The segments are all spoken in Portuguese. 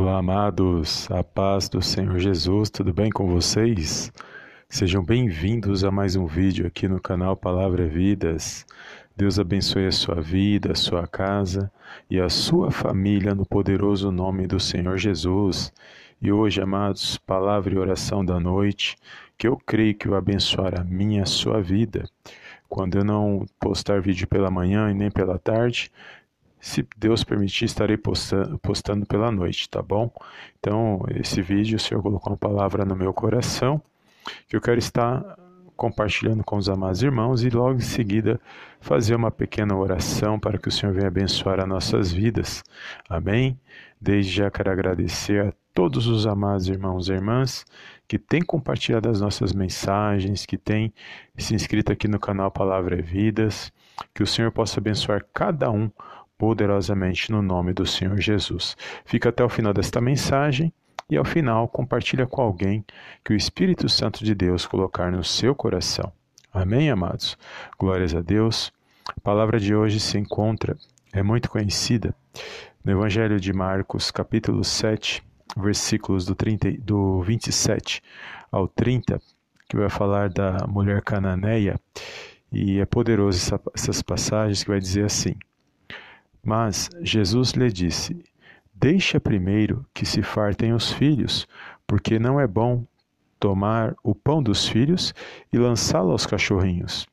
Olá, amados, a paz do Senhor Jesus, tudo bem com vocês? Sejam bem-vindos a mais um vídeo aqui no canal Palavra Vidas. Deus abençoe a sua vida, a sua casa e a sua família no poderoso nome do Senhor Jesus. E hoje, amados, palavra e oração da noite, que eu creio que vai abençoar a minha a sua vida. Quando eu não postar vídeo pela manhã e nem pela tarde, se Deus permitir, estarei postando, pela noite, tá bom? Então, esse vídeo, o Senhor colocou uma palavra no meu coração que eu quero estar compartilhando com os amados irmãos e logo em seguida fazer uma pequena oração para que o Senhor venha abençoar as nossas vidas. Amém? Desde já quero agradecer a todos os amados irmãos e irmãs que têm compartilhado as nossas mensagens, que têm se inscrito aqui no canal Palavra é Vidas, que o Senhor possa abençoar cada um poderosamente no nome do Senhor Jesus. Fica até o final desta mensagem e ao final compartilha com alguém que o Espírito Santo de Deus colocar no seu coração. Amém, amados? Glórias a Deus. A palavra de hoje se encontra, é muito conhecida, no Evangelho de Marcos, capítulo 7, versículos do, 30, do 27 ao 30, que vai falar da mulher cananeia, e é poderoso essa, essas passagens que vai dizer assim: mas Jesus lhe disse: Deixa primeiro que se fartem os filhos, porque não é bom tomar o pão dos filhos e lançá-lo aos cachorrinhos.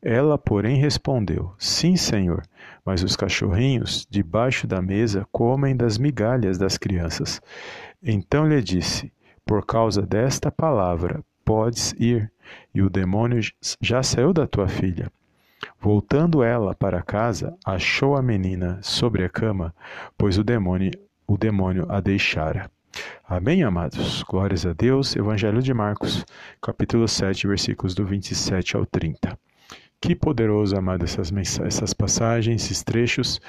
Ela, porém, respondeu: Sim, senhor, mas os cachorrinhos, debaixo da mesa, comem das migalhas das crianças. Então lhe disse: Por causa desta palavra, podes ir, e o demônio já saiu da tua filha. Voltando ela para casa, achou a menina sobre a cama, pois o demônio, o demônio a deixara. Amém, amados? Glórias a Deus. Evangelho de Marcos, capítulo 7, versículos do 27 ao 30. Que poderoso, amado, essas, essas passagens, esses trechos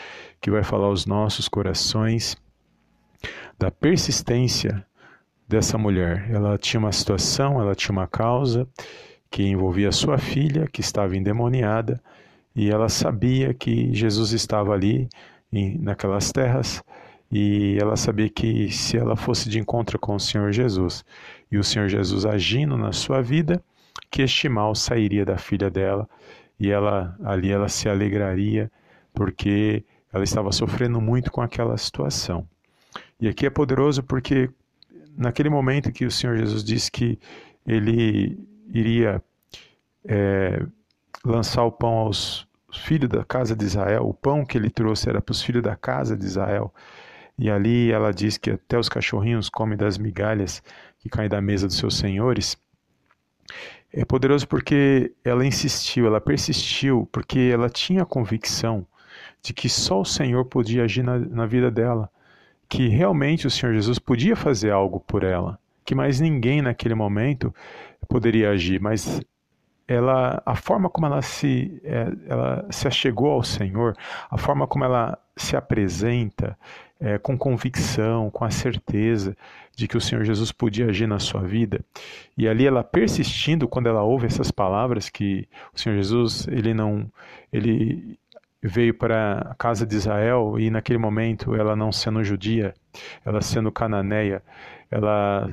que vai falar aos nossos corações da persistência dessa mulher. Ela tinha uma situação, ela tinha uma causa, que envolvia sua filha, que estava endemoniada, e ela sabia que Jesus estava ali em, naquelas terras, e ela sabia que se ela fosse de encontro com o Senhor Jesus e o Senhor Jesus agindo na sua vida, que este mal sairia da filha dela e ela ali ela se alegraria porque ela estava sofrendo muito com aquela situação. E aqui é poderoso porque naquele momento que o Senhor Jesus disse que ele iria é, lançar o pão aos filhos da casa de Israel. O pão que ele trouxe era para os filhos da casa de Israel. E ali ela diz que até os cachorrinhos comem das migalhas que caem da mesa dos seus senhores. É poderoso porque ela insistiu, ela persistiu, porque ela tinha a convicção de que só o Senhor podia agir na, na vida dela, que realmente o Senhor Jesus podia fazer algo por ela, que mais ninguém naquele momento poderia agir, mas ela, a forma como ela se, é, ela se achegou ao Senhor, a forma como ela se apresenta é, com convicção, com a certeza de que o Senhor Jesus podia agir na sua vida, e ali ela persistindo quando ela ouve essas palavras que o Senhor Jesus ele não ele veio para a casa de Israel e naquele momento ela não sendo judia, ela sendo cananeia, ela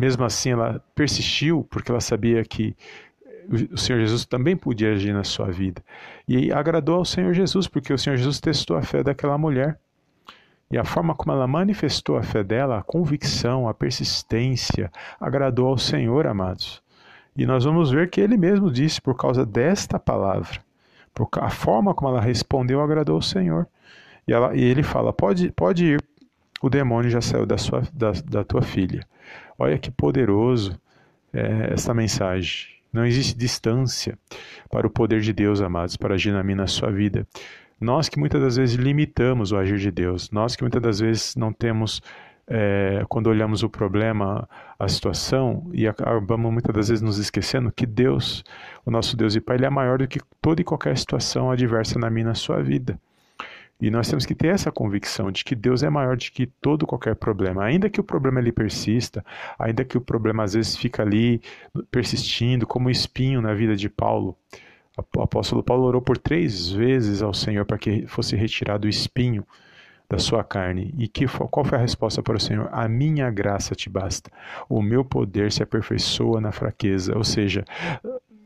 mesmo assim, ela persistiu porque ela sabia que o Senhor Jesus também podia agir na sua vida. E agradou ao Senhor Jesus, porque o Senhor Jesus testou a fé daquela mulher. E a forma como ela manifestou a fé dela, a convicção, a persistência, agradou ao Senhor, amados. E nós vamos ver que ele mesmo disse, por causa desta palavra, por a forma como ela respondeu, agradou ao Senhor. E, ela, e ele fala: pode, pode ir, o demônio já saiu da, sua, da, da tua filha. Olha que poderoso é, essa mensagem. Não existe distância para o poder de Deus, amados, para agir na minha sua vida. Nós que muitas das vezes limitamos o agir de Deus, nós que muitas das vezes não temos, é, quando olhamos o problema, a situação, e acabamos muitas das vezes nos esquecendo que Deus, o nosso Deus e Pai, Ele é maior do que toda e qualquer situação adversa na minha na sua vida. E nós temos que ter essa convicção de que Deus é maior do que todo qualquer problema. Ainda que o problema ele persista, ainda que o problema às vezes fica ali persistindo como espinho na vida de Paulo. O apóstolo Paulo orou por três vezes ao Senhor para que fosse retirado o espinho da sua carne. E que, qual foi a resposta para o Senhor? A minha graça te basta. O meu poder se aperfeiçoa na fraqueza. Ou seja,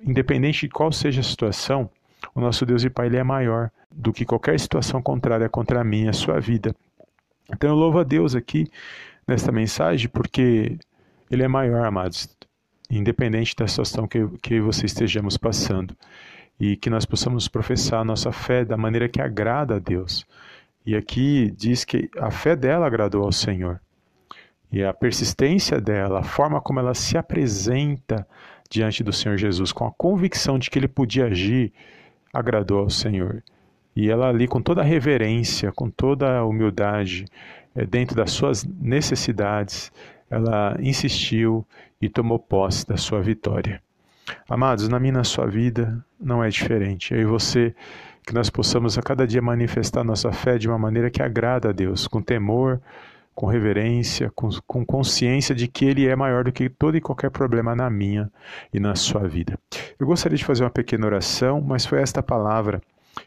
independente de qual seja a situação, o nosso Deus e Pai ele é maior do que qualquer situação contrária contra a minha, a sua vida. Então eu louvo a Deus aqui nesta mensagem porque Ele é maior, amados, independente da situação que, que você estejamos passando. E que nós possamos professar nossa fé da maneira que agrada a Deus. E aqui diz que a fé dela agradou ao Senhor. E a persistência dela, a forma como ela se apresenta diante do Senhor Jesus, com a convicção de que ele podia agir agradou ao Senhor. E ela ali, com toda a reverência, com toda a humildade, eh, dentro das suas necessidades, ela insistiu e tomou posse da sua vitória. Amados, na minha na sua vida não é diferente. Eu e você, que nós possamos a cada dia manifestar nossa fé de uma maneira que agrada a Deus, com temor, com reverência, com, com consciência de que Ele é maior do que todo e qualquer problema na minha e na sua vida. Eu gostaria de fazer uma pequena oração, mas foi esta palavra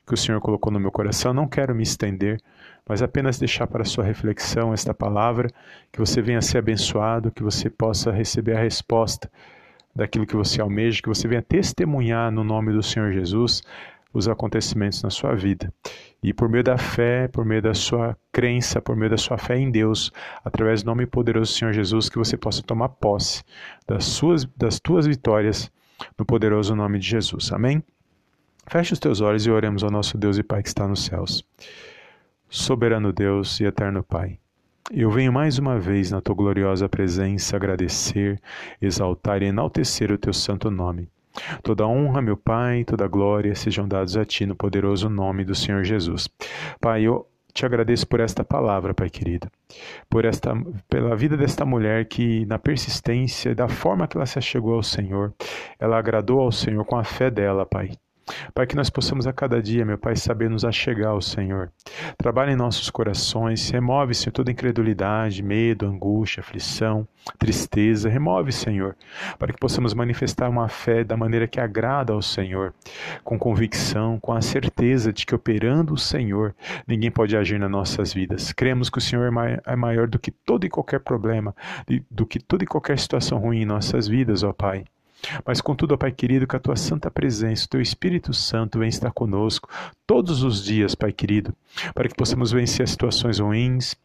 que o Senhor colocou no meu coração. Não quero me estender, mas apenas deixar para sua reflexão esta palavra, que você venha ser abençoado, que você possa receber a resposta daquilo que você almeja, que você venha testemunhar no nome do Senhor Jesus os acontecimentos na sua vida. E por meio da fé, por meio da sua crença, por meio da sua fé em Deus, através do nome poderoso do Senhor Jesus, que você possa tomar posse das suas das tuas vitórias no poderoso nome de Jesus. Amém. Feche os teus olhos e oremos ao nosso Deus e Pai que está nos céus. Soberano Deus e eterno Pai, eu venho mais uma vez na tua gloriosa presença agradecer, exaltar e enaltecer o teu santo nome. Toda honra, meu Pai, toda glória sejam dados a Ti no poderoso nome do Senhor Jesus. Pai, eu te agradeço por esta palavra, Pai querido, por esta, pela vida desta mulher que, na persistência, da forma que ela se achegou ao Senhor, ela agradou ao Senhor com a fé dela, Pai. Pai, que nós possamos a cada dia, meu Pai, saber nos achegar ao Senhor. Trabalha em nossos corações, remove, Senhor, toda incredulidade, medo, angústia, aflição, tristeza. Remove, Senhor, para que possamos manifestar uma fé da maneira que agrada ao Senhor, com convicção, com a certeza de que operando o Senhor, ninguém pode agir nas nossas vidas. Cremos que o Senhor é, é maior do que todo e qualquer problema, do que toda e qualquer situação ruim em nossas vidas, ó Pai. Mas contudo, ó Pai querido, que a tua santa presença, o teu Espírito Santo venha estar conosco todos os dias, Pai querido, para que possamos vencer as situações ruins,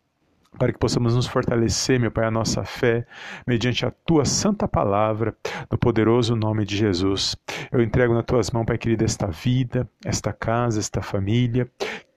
para que possamos nos fortalecer, meu Pai, a nossa fé, mediante a tua santa palavra, no poderoso nome de Jesus. Eu entrego nas tuas mãos, Pai querido, esta vida, esta casa, esta família.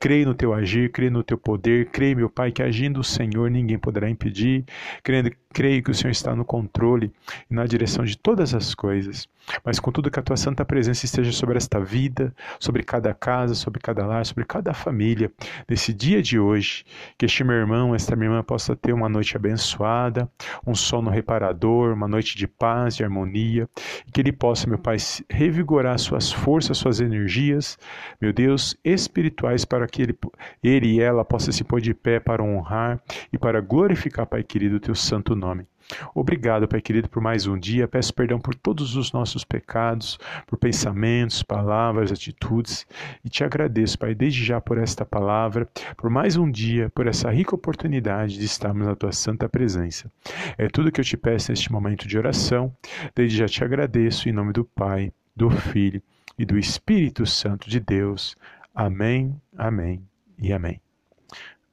Creio no teu agir, creio no teu poder, creio, meu Pai, que agindo o Senhor ninguém poderá impedir. Creio, creio que o Senhor está no controle e na direção de todas as coisas. Mas contudo que a tua santa presença esteja sobre esta vida, sobre cada casa, sobre cada lar, sobre cada família, nesse dia de hoje. Que este meu irmão, esta minha irmã possa ter uma noite abençoada, um sono reparador, uma noite de paz, de harmonia. E que ele possa, meu Pai, revigorar suas forças, suas energias, meu Deus, espirituais para que ele, ele e ela possam se pôr de pé para honrar e para glorificar, Pai querido, o teu santo nome. Obrigado, Pai querido, por mais um dia. Peço perdão por todos os nossos pecados, por pensamentos, palavras, atitudes. E te agradeço, Pai, desde já por esta palavra, por mais um dia, por essa rica oportunidade de estarmos na tua santa presença. É tudo que eu te peço neste momento de oração. Desde já te agradeço em nome do Pai, do Filho e do Espírito Santo de Deus. Amém, amém e amém.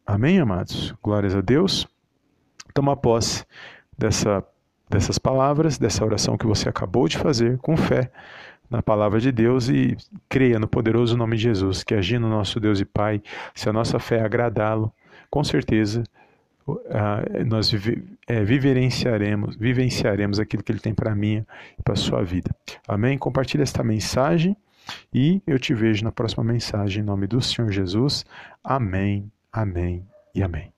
Amém, amados? Glórias a Deus. Toma posse dessa, dessas palavras, dessa oração que você acabou de fazer, com fé na palavra de Deus e creia no poderoso nome de Jesus, que agindo nosso Deus e Pai, se a nossa fé agradá-lo, com certeza nós é, vivenciaremos, vivenciaremos aquilo que Ele tem para mim e para a sua vida. Amém? Compartilhe esta mensagem e eu te vejo na próxima mensagem em nome do Senhor Jesus. Amém, amém e amém.